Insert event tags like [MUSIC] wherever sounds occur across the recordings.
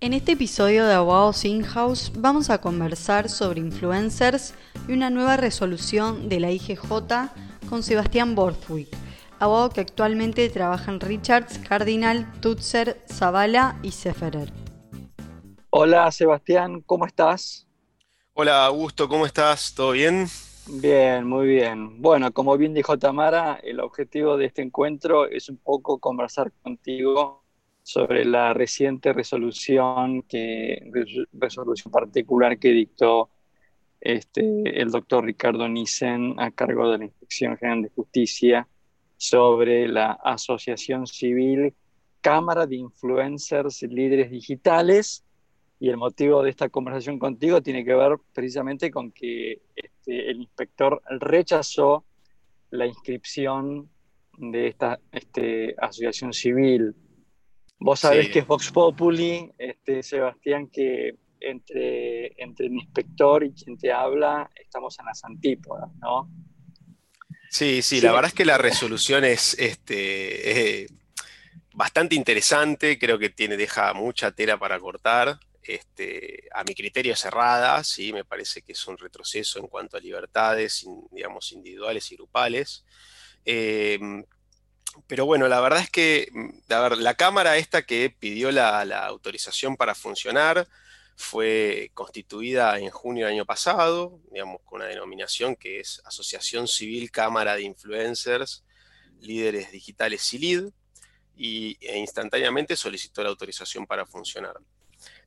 En este episodio de Abogados In-House vamos a conversar sobre influencers y una nueva resolución de la IGJ con Sebastián Borthwick, abogado que actualmente trabaja en Richards, Cardinal, Tutzer, Zavala y Seferer. Hola Sebastián, ¿cómo estás? Hola Augusto, ¿cómo estás? ¿Todo bien? Bien, muy bien. Bueno, como bien dijo Tamara, el objetivo de este encuentro es un poco conversar contigo sobre la reciente resolución, que, resolución particular que dictó este, el doctor Ricardo Nissen a cargo de la Inspección General de Justicia sobre la Asociación Civil Cámara de Influencers Líderes Digitales. Y el motivo de esta conversación contigo tiene que ver precisamente con que este, el inspector rechazó la inscripción de esta este, asociación civil Vos sabés que Vox Populi, este, Sebastián, que entre, entre el inspector y quien te habla estamos en las antípodas, ¿no? Sí, sí, la verdad es que la resolución es este, bastante interesante, creo que tiene, deja mucha tela para cortar. Este, a mi criterio cerrada, sí, me parece que es un retroceso en cuanto a libertades, digamos, individuales y grupales. Eh, pero bueno, la verdad es que mm, la cámara esta que pidió la, autorización para funcionar fue constituida en junio del año pasado, digamos, con una denominación que es Asociación Civil Cámara de Influencers, Líderes Digitales CILID, y e instantáneamente solicitó la autorización para funcionar.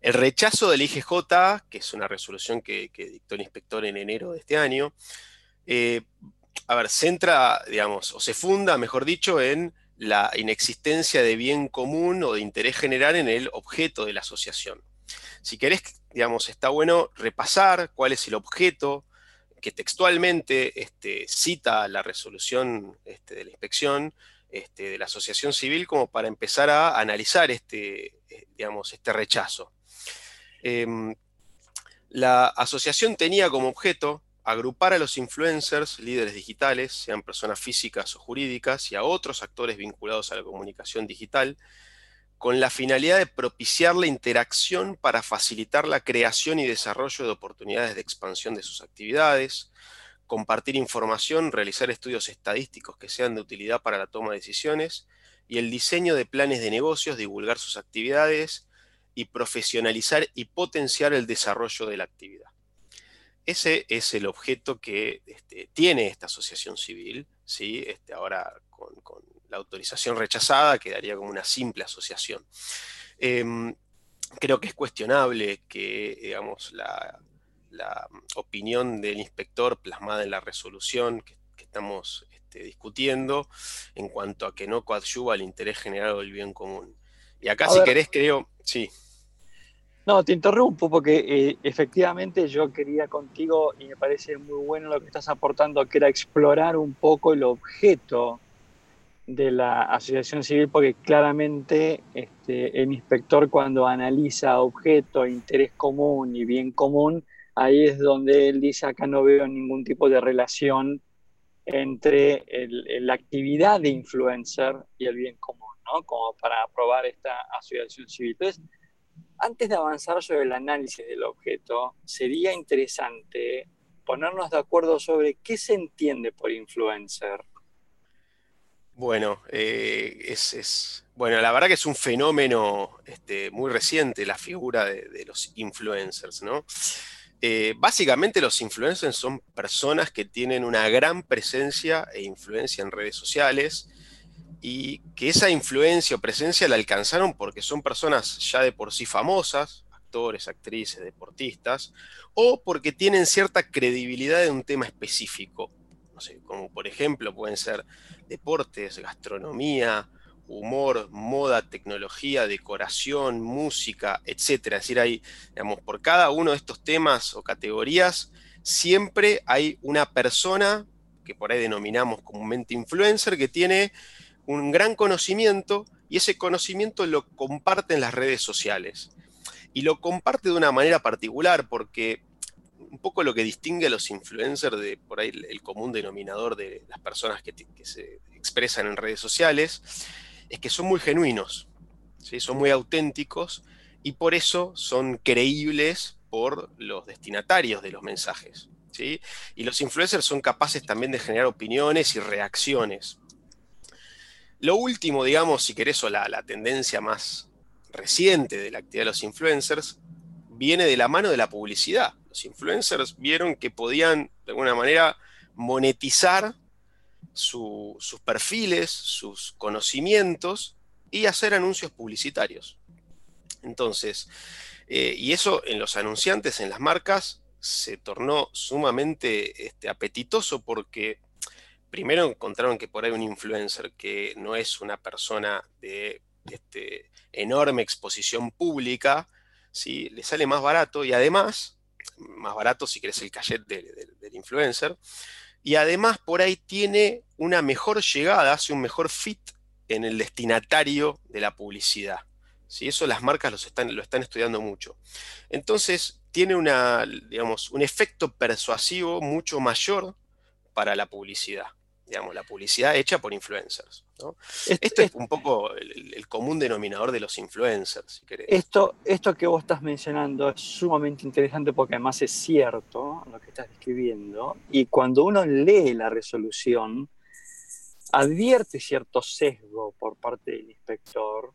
El rechazo del IGJ, que es una resolución que, dictó el inspector en enero de este año, eh, a ver, centra, digamos, o se funda, mejor dicho, en la inexistencia de bien común o de interés general en el objeto de la asociación. Si querés, digamos, está bueno repasar cuál es el objeto que textualmente este, cita la resolución este, de la inspección este, de la asociación civil como para empezar a analizar este, eh, digamos, este rechazo. Em, la asociación tenía como objeto agrupar a los influencers, líderes digitales, sean personas físicas o jurídicas, y a otros actores vinculados a la comunicación digital, con la finalidad de propiciar la interacción para facilitar la creación y desarrollo de oportunidades de expansión de sus actividades, compartir información, realizar estudios estadísticos que sean de utilidad para la toma de decisiones, y el diseño de planes de negocios, divulgar sus actividades y profesionalizar y potenciar el desarrollo de la actividad. Ese es el objeto que este, tiene esta asociación civil, ¿sí? Este, ahora con, la autorización rechazada quedaría como una simple asociación. Em, creo que es cuestionable que, digamos, la, opinión del inspector plasmada en la resolución que, estamos este, discutiendo en cuanto a que no coadyuva el interés general o el bien común. Y acá, si querés, creo, sí. No, te interrumpo porque eh, efectivamente yo quería contigo, y me parece muy bueno lo que estás aportando, que era explorar un poco el objeto de la asociación civil, porque claramente este, el inspector cuando analiza objeto, interés común y bien común, ahí es donde él dice, acá no veo ningún tipo de relación entre la actividad de influencer y el bien común, ¿no? Como para aprobar esta asociación civil. Entonces, antes de avanzar sobre el análisis del objeto, sería interesante ponernos de acuerdo sobre qué se entiende por influencer. Bueno, eh, es, bueno, la verdad que es un fenómeno este, muy reciente la figura de, los influencers, ¿no? Eh, básicamente los influencers son personas que tienen una gran presencia e influencia en redes sociales, y que esa influencia o presencia la alcanzaron porque son personas ya de por sí famosas, actores, actrices, deportistas, o porque tienen cierta credibilidad en un tema específico. No sé, como por ejemplo pueden ser deportes, gastronomía, humor, moda, tecnología, decoración, música, etc. Es decir, hay, digamos, por cada uno de estos temas o categorías, siempre hay una persona que por ahí denominamos comúnmente influencer, que tiene un gran conocimiento y ese conocimiento lo comparte en las redes sociales. Y lo comparte de una manera particular porque un poco lo que distingue a los influencers de por ahí el, común denominador de las personas que, se expresan en redes sociales es que son muy genuinos, ¿sí? son muy auténticos y por eso son creíbles por los destinatarios de los mensajes. ¿sí? Y los influencers son capaces también de generar opiniones y reacciones. Lo último, digamos, si querés, o la, tendencia más reciente de la actividad de los influencers, viene de la mano de la publicidad. Los influencers vieron que podían, de alguna manera, monetizar sus perfiles, sus conocimientos y hacer anuncios publicitarios. Entonces, eh, y eso en los anunciantes, en las marcas, se tornó sumamente este, apetitoso porque primero encontraron que por ahí un influencer que no es una persona de este, enorme exposición pública, ¿sí? le sale más barato y además, más barato si querés el cachet del influencer, y además por ahí tiene una mejor llegada, hace un mejor fit en el destinatario de la publicidad. ¿sí? Eso las marcas lo están estudiando mucho. Entonces, tiene un efecto persuasivo mucho mayor para la publicidad. Digamos, la publicidad hecha por influencers. Esto es un poco el, común denominador de los influencers, si querés. Esto, esto que vos estás mencionando es sumamente interesante porque además es cierto lo que estás describiendo. Y cuando uno lee la resolución, advierte cierto sesgo por parte del inspector,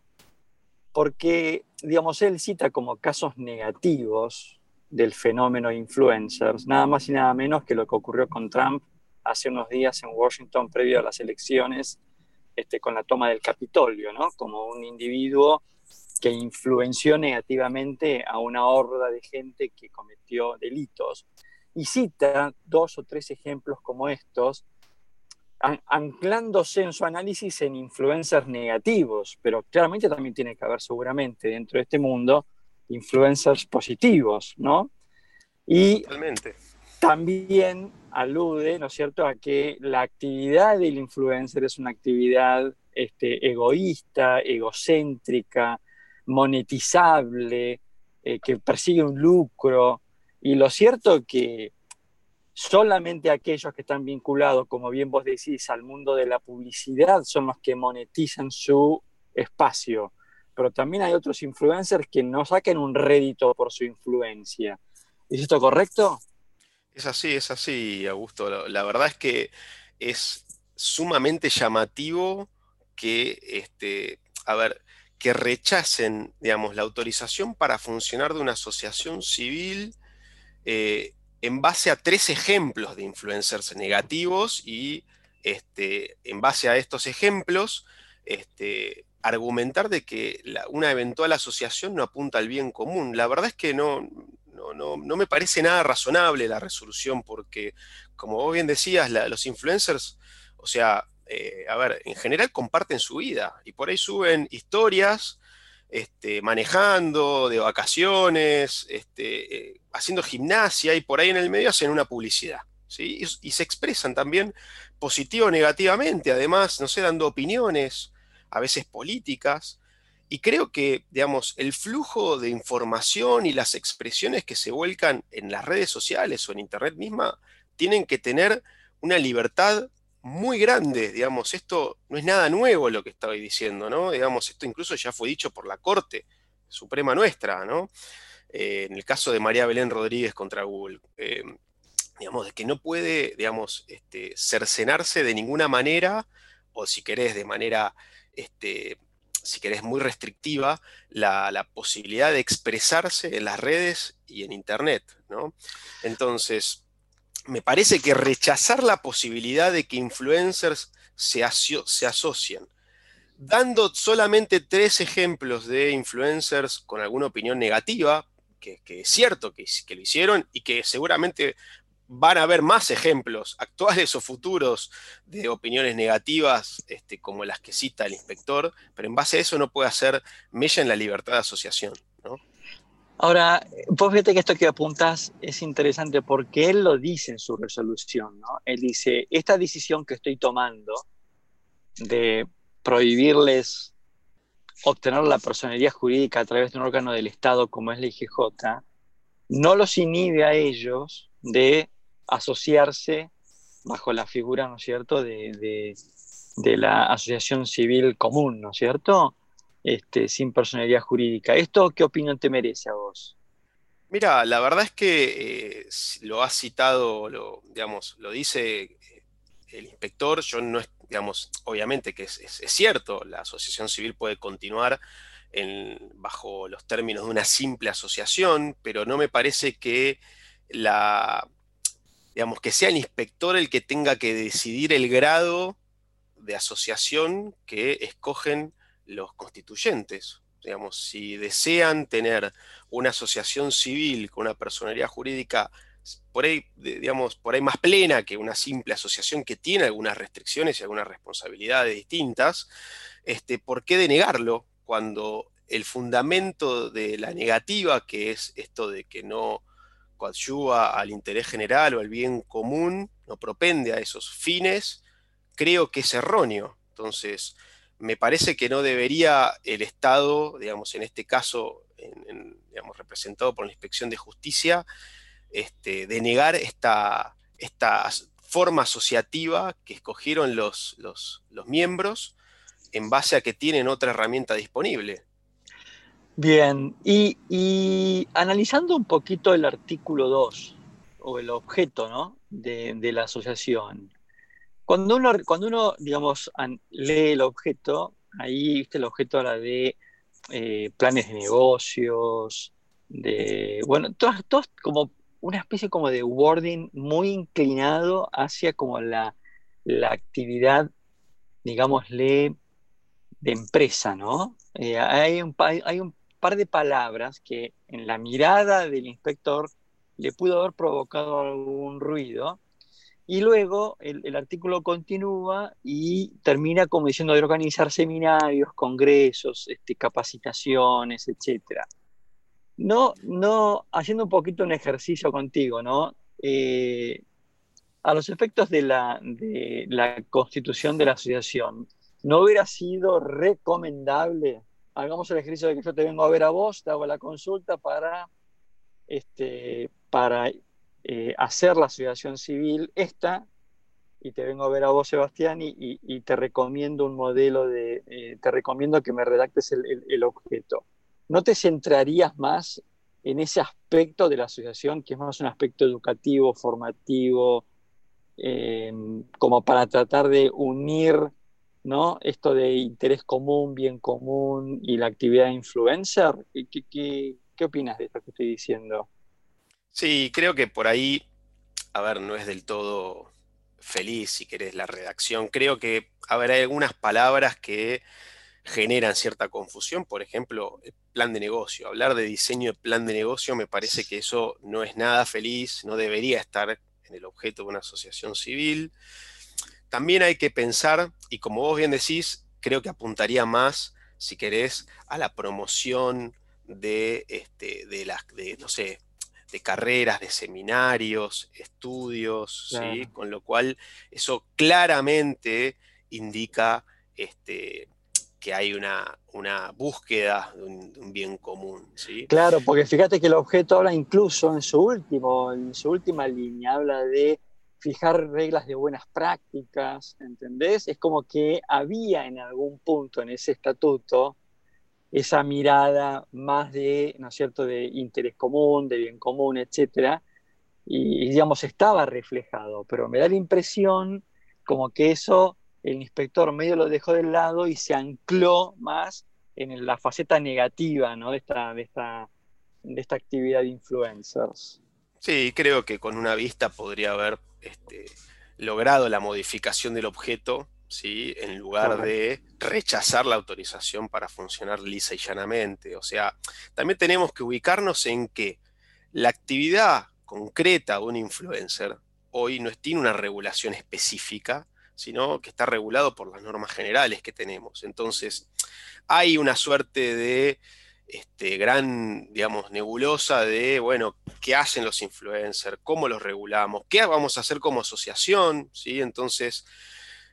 porque, digamos, él cita como casos negativos del fenómeno influencers, nada más y nada menos que lo que ocurrió con Trump hace unos días en Washington previo a las elecciones, este, con la toma del Capitolio, ¿no? Como un individuo que influenció negativamente a una horda de gente que cometió delitos. Y cita dos o tres ejemplos como estos, anclándose en su análisis en influencers negativos, pero claramente también tiene que haber seguramente dentro de este mundo influencers positivos, ¿no? Y también alude, ¿no es cierto?, a que la actividad del influencer es una actividad este, egoísta, egocéntrica, monetizable, eh, que persigue un lucro. Y lo cierto que solamente aquellos que están vinculados, como bien vos decís, al mundo de la publicidad son los que monetizan su espacio. Pero también hay otros influencers que no saquen un rédito por su influencia. ¿Es esto correcto? Es así, es así, Augusto. La, verdad es que es sumamente llamativo que, este, a ver, que rechacen, digamos, la autorización para funcionar de una asociación civil eh, en base a tres ejemplos de influencers negativos y este, en base a estos ejemplos, este, argumentar de que una eventual asociación no apunta al bien común. La verdad es que no, no, me parece nada razonable la resolución, porque, como vos bien decías, los influencers, o sea, eh, a ver, en general comparten su vida y por ahí suben historias este, manejando, de vacaciones, este, eh, haciendo gimnasia y por ahí en el medio hacen una publicidad. ¿sí? Y, y, se expresan también positivo o negativamente, además, no sé, dando opiniones, a veces políticas. Y creo que, digamos, el flujo de información y las expresiones que se vuelcan en las redes sociales o en Internet misma tienen que tener una libertad muy grande, digamos, esto no es nada nuevo lo que estoy diciendo, ¿no? Digamos, esto incluso ya fue dicho por la Corte Suprema nuestra, ¿no? Eh, en el caso de María Belén Rodríguez contra Google, eh, digamos, de que no puede, digamos, este, cercenarse de ninguna manera, o si querés, de manera este, si querés, muy restrictiva la, posibilidad de expresarse en las redes y en Internet. ¿no? Entonces, me parece que rechazar la posibilidad de que influencers se, asocien, dando solamente tres ejemplos de influencers con alguna opinión negativa, que, es cierto que, que, lo hicieron y que seguramente van a haber más ejemplos [LAUGHS] actuales o futuros de opiniones negativas este, como las que cita el inspector, pero en base a eso no puede hacer mella en la libertad de asociación. Ahora, vos fíjate que esto que apuntas es interesante porque él lo dice en su resolución. ¿no? Él dice, esta decisión que estoy tomando de prohibirles obtener la personalidad jurídica a través de un órgano del Estado como es la IGJ, no los inhibe a ellos de asociarse bajo la figura, ¿no es cierto?, de, la asociación civil común, ¿no es cierto? este, sin personalidad jurídica. ¿Esto qué opinión te merece a vos? Mira, la verdad es que eh, lo ha citado, lo, digamos, lo dice eh, el inspector, yo no es, digamos, obviamente que es, cierto, la asociación civil puede continuar bajo los términos de una simple asociación, pero no me parece que la, digamos, que sea el inspector el que tenga que decidir el grado de asociación que escogen los constituyentes. Digamos, si desean tener una asociación civil con una personalidad jurídica por ahí, digamos, por ahí más plena que una simple asociación que tiene algunas restricciones y algunas responsabilidades distintas, este, ¿por qué denegarlo cuando el fundamento de la negativa, que es esto de que no coadyuva al interés general o al bien común, no propende a esos fines, creo que es erróneo. Entonces, me parece que no debería el Estado, digamos, en este caso, digamos, representado por la Inspección de Justicia, este, denegar esta, esta forma asociativa que escogieron los, los, los miembros en base a que tienen otra herramienta disponible. Bien, y, analizando un poquito el artículo 2 o el objeto ¿no? de, la asociación, cuando uno, cuando uno digamos, lee el objeto, ahí ¿viste? el objeto habla de eh, planes de negocios, de, bueno, todos, como una especie como de wording muy inclinado hacia como la, la actividad, digámosle, de empresa, ¿no? Eh, hay, un, hay un par de palabras que en la mirada del inspector le pudo haber provocado algún ruido. Y luego el, artículo continúa y termina como diciendo de organizar seminarios, congresos, este, capacitaciones, etc. No, no, haciendo un poquito un ejercicio contigo, ¿no? Eh, a los efectos de la, de la constitución de la asociación, ¿no hubiera sido recomendable hagamos el ejercicio de que yo te vengo a ver a vos, te hago la consulta para, este, eh, hacer la asociación civil esta, y te vengo a ver a vos, Sebastián, y, te recomiendo un modelo de, eh, te recomiendo que me redactes el, objeto. ¿No te centrarías más en ese aspecto de la asociación, que es más un aspecto educativo, formativo, eh, como para tratar de unir ¿no? Esto de interés común, bien común y la actividad influencer. ¿Qué, qué, opinas de esto que estoy diciendo? Sí, creo que por ahí, a ver, no es del todo feliz, si querés, la redacción. Creo que, a ver, hay algunas palabras que generan cierta confusión. Por ejemplo, el plan de negocio. Hablar de diseño de plan de negocio me parece que eso no es nada feliz, no debería estar en el objeto de una asociación civil. También hay que pensar, y como vos bien decís, creo que apuntaría más, si querés, a la promoción de, este, de las, de, no sé, de carreras, de seminarios, estudios, con lo cual eso claramente indica este, que hay una, una búsqueda de un, bien común. ¿sí? Claro, porque fíjate que el objeto habla incluso en su último, en su última línea, habla de fijar reglas de buenas prácticas, ¿entendés? Es como que había en algún punto en ese estatuto esa mirada más de, ¿no es cierto?, de interés común, de bien común, etcétera, y, digamos, estaba reflejado, pero me da la impresión como que eso el inspector medio lo dejó de lado y se ancló más en la faceta negativa, ¿no?, de esta, de esta, de esta actividad de influencers. Sí, creo que con una vista podría haber este, logrado la modificación del objeto, ¿sí? en lugar de rechazar la autorización para funcionar lisa y llanamente. O sea, también tenemos que ubicarnos en que la actividad concreta de un influencer hoy no tiene una regulación específica, sino que está regulado por las normas generales que tenemos. Entonces, hay una suerte de este, gran, digamos, nebulosa de, bueno, qué hacen los influencers, cómo los regulamos, qué vamos a hacer como asociación, ¿sí? Entonces,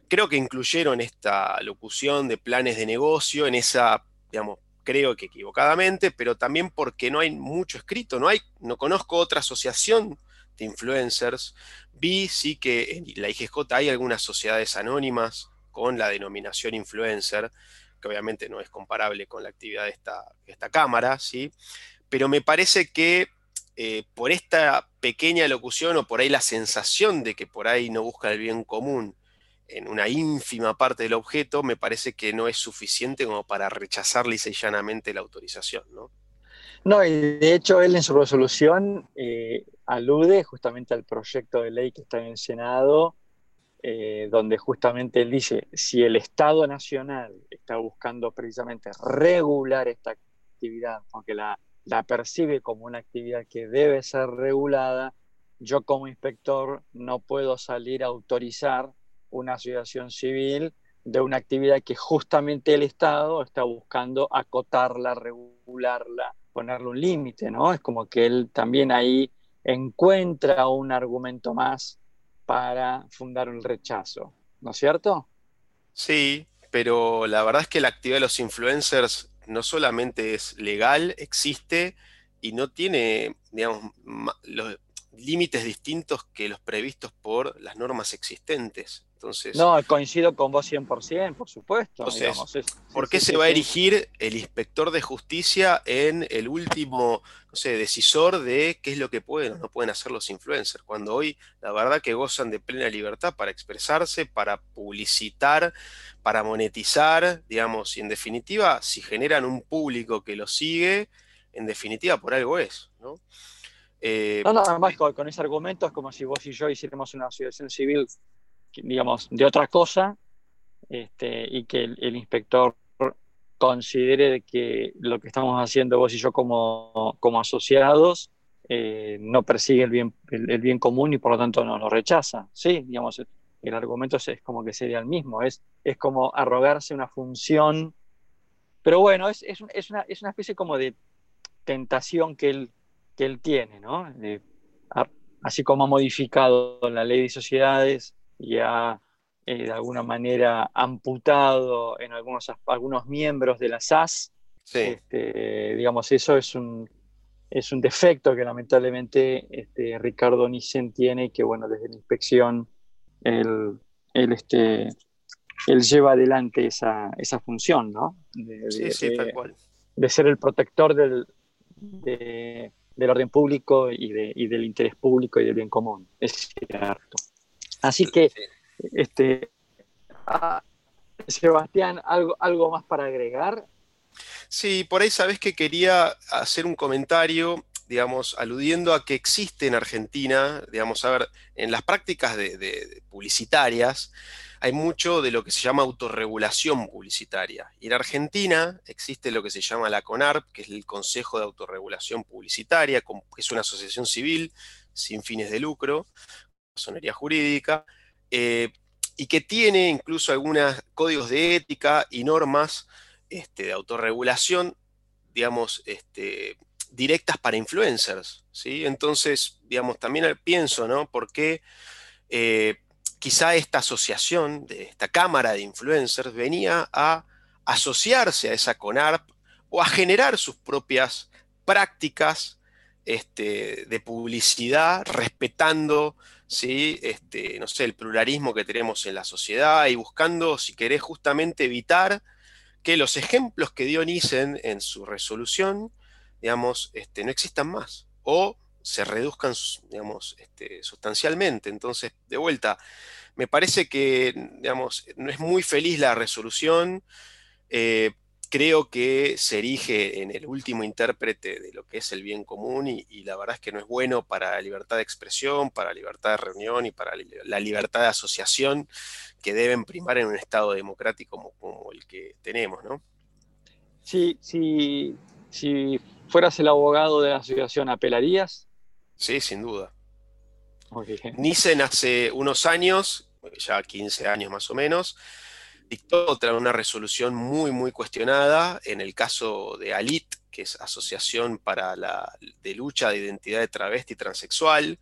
creo que incluyeron esta locución de planes de negocio en esa, digamos, creo que equivocadamente, pero también porque no hay mucho escrito, no hay, no conozco otra asociación de influencers. Vi sí que en la IGJ hay algunas sociedades anónimas con la denominación influencer, que obviamente no es comparable con la actividad de esta, Cámara, ¿sí? pero me parece que eh, por esta pequeña locución o por ahí la sensación de que por ahí no busca el bien común en una ínfima parte del objeto, me parece que no es suficiente como para rechazar lisa y llanamente la autorización. ¿no? No, y de hecho él en su resolución eh, alude justamente al proyecto de ley que está en el Senado, eh, donde justamente él dice, si el Estado Nacional está buscando precisamente regular esta actividad, aunque la, la percibe como una actividad que debe ser regulada, yo como inspector no puedo salir a autorizar una asociación civil de una actividad que justamente el Estado está buscando acotarla, regularla, ponerle un límite, ¿no? Es como que él también ahí encuentra un argumento más para fundar un rechazo, ¿no es cierto? Sí, pero la verdad es que la actividad de los influencers no solamente es legal, existe y no tiene, digamos, los límites distintos que los previstos por las normas existentes no, coincido con vos 100%, por supuesto. ¿por qué se va a erigir el inspector de justicia en el último, no sé, decisor de qué es lo que pueden o no pueden hacer los influencers? Cuando hoy la verdad que gozan de plena libertad para expresarse, para publicitar, para monetizar, digamos, y en definitiva, si generan un público que los sigue, en definitiva por algo es, ¿no? Eh, no, además con, con, ese argumento es como si vos y yo hiciéramos una asociación civil digamos, de otra cosa este, y que el, inspector considere que lo que estamos haciendo vos y yo como, como asociados eh, no persigue el bien, el, bien común y por lo tanto no lo rechaza. Sí, digamos, el argumento es, como que sería el mismo, es, es como arrogarse una función, pero bueno, es, es, es, una, es una especie como de tentación que él, que él tiene, ¿no? así como ha modificado la ley de sociedades y ha eh, de alguna manera amputado en algunos, algunos miembros de la SAS. Este, digamos, eso es un, es un defecto que lamentablemente este, Ricardo Nissen tiene y que, bueno, desde la inspección él, este, él lleva adelante esa, esa función, ¿no? De, sí, sí, tal cual. de ser el protector del, del orden público y, y, del interés público y del bien común. Es cierto. Así que, este, Sebastián, ¿algo, ¿algo más para agregar? Sí, por ahí sabes que quería hacer un comentario, digamos, aludiendo a que existe en Argentina, digamos, a ver, en las prácticas de, publicitarias hay mucho de lo que se llama autorregulación publicitaria. Y en Argentina existe lo que se llama la CONARP, que es el Consejo de Autorregulación Publicitaria, que es una asociación civil sin fines de lucro, masonería jurídica, eh, y que tiene incluso algunos códigos de ética y normas este, de autorregulación, digamos, este, directas para influencers. ¿sí? Entonces, digamos, también pienso, ¿no? ¿Por qué eh, quizá esta asociación, esta cámara de influencers, venía a asociarse a esa CONARP o a generar sus propias prácticas este, de publicidad respetando ¿sí? este, no sé, el pluralismo que tenemos en la sociedad y buscando, si querés, justamente evitar que los ejemplos que dio Nissen en su resolución, digamos, este, no existan más o se reduzcan, digamos, este, sustancialmente. Entonces, de vuelta, me parece que, digamos, no es muy feliz la resolución. Eh, creo que se erige en el último intérprete de lo que es el bien común y, la verdad es que no es bueno para la libertad de expresión, para la libertad de reunión y para la libertad de asociación que deben primar en un Estado democrático como, el que tenemos, ¿no? Sí, sí, si fueras el abogado de la asociación, ¿apelarías? Sí, sin duda. Nice hace unos años, ya 15 años más o menos, dictó otra una resolución muy, muy cuestionada en el caso de ALIT, que es Asociación para la de Lucha de Identidad de Travesti y Transexual.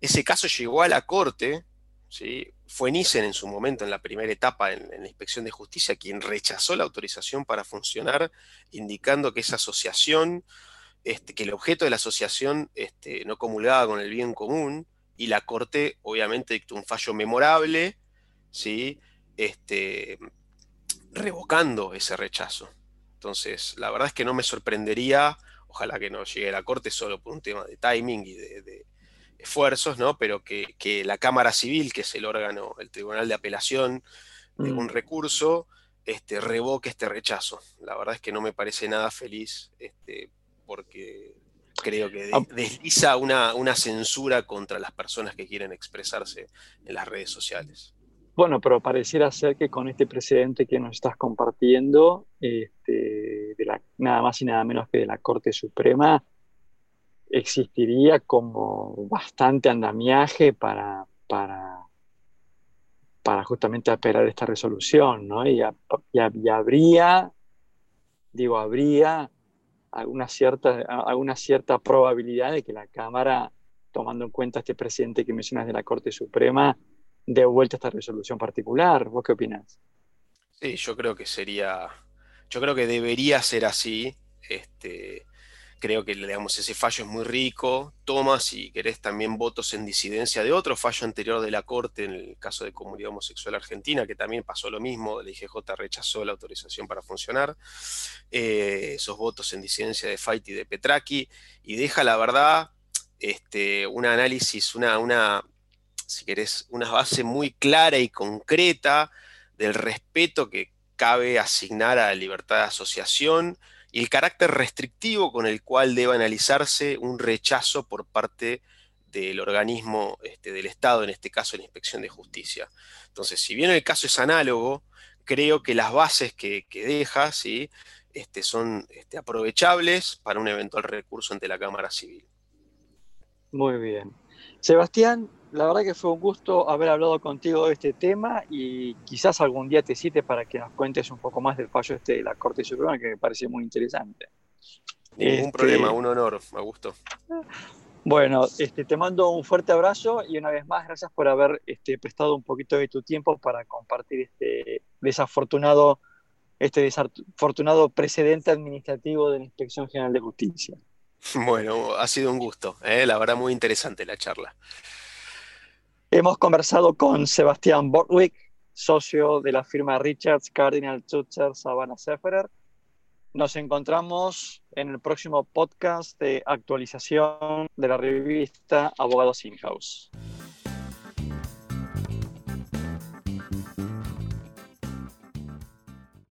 Ese caso llegó a la Corte, ¿sí? fue Nissen en su momento, en la primera etapa en, la Inspección de Justicia, quien rechazó la autorización para funcionar, indicando que esa asociación, este, que el objeto de la asociación este, no comulgaba con el bien común, y la Corte obviamente dictó un fallo memorable, ¿sí? Este, revocando ese rechazo. Entonces, la verdad es que no me sorprendería, ojalá que no llegue a la Corte solo por un tema de timing y de, esfuerzos, ¿no? Pero que, la Cámara Civil, que es el órgano, el Tribunal de Apelación de un mm. recurso, este, revoque este rechazo. La verdad es que no me parece nada feliz, este, porque creo que ah. desliza una, una censura contra las personas que quieren expresarse en las redes sociales. Bueno, pero pareciera ser que con este precedente que nos estás compartiendo, este, nada más y nada menos que de la Corte Suprema, existiría como bastante andamiaje para, justamente apelar esta resolución, ¿no? Y, habría, digo, habría alguna cierta, alguna cierta probabilidad de que la Cámara, tomando en cuenta este precedente que mencionas de la Corte Suprema, de vuelta esta resolución particular. ¿Vos qué opinas? Sí, yo creo que sería, yo creo que debería ser así. Este, creo que digamos, ese fallo es muy rico. Toma, si querés, también votos en disidencia de otro fallo anterior de la Corte, en el caso de comunidad homosexual argentina, que también pasó lo mismo, la IGJ rechazó la autorización para funcionar. Eh, esos votos en disidencia de Fight y de Petraki, y deja, la verdad, este, un análisis, una si querés, una base muy clara y concreta del respeto que cabe asignar a la libertad de asociación y el carácter restrictivo con el cual debe analizarse un rechazo por parte del organismo este, del Estado, en este caso la Inspección de Justicia. Entonces, si bien el caso es análogo, creo que las bases que, deja este, son este, aprovechables para un eventual recurso ante la Cámara Civil. Muy bien. Sebastián, la verdad que fue un gusto haber hablado contigo de este tema y quizás algún día te cite para que nos cuentes un poco más del fallo este de la Corte Suprema que me parece muy interesante. Ningún este, problema, un honor, me gustó. Bueno, este, te mando un fuerte abrazo y una vez más gracias por haber este, prestado un poquito de tu tiempo para compartir este desafortunado, este desafortunado precedente administrativo de la Inspección General de Justicia. [LAUGHS] Bueno, ha sido un gusto, ¿eh? la verdad muy interesante la charla. Hemos conversado con Sebastián Bortwick, socio de la firma Richards Cardinal Tutzer Savannah Seferer. Nos encontramos en el próximo podcast de actualización de la revista Abogados In-House.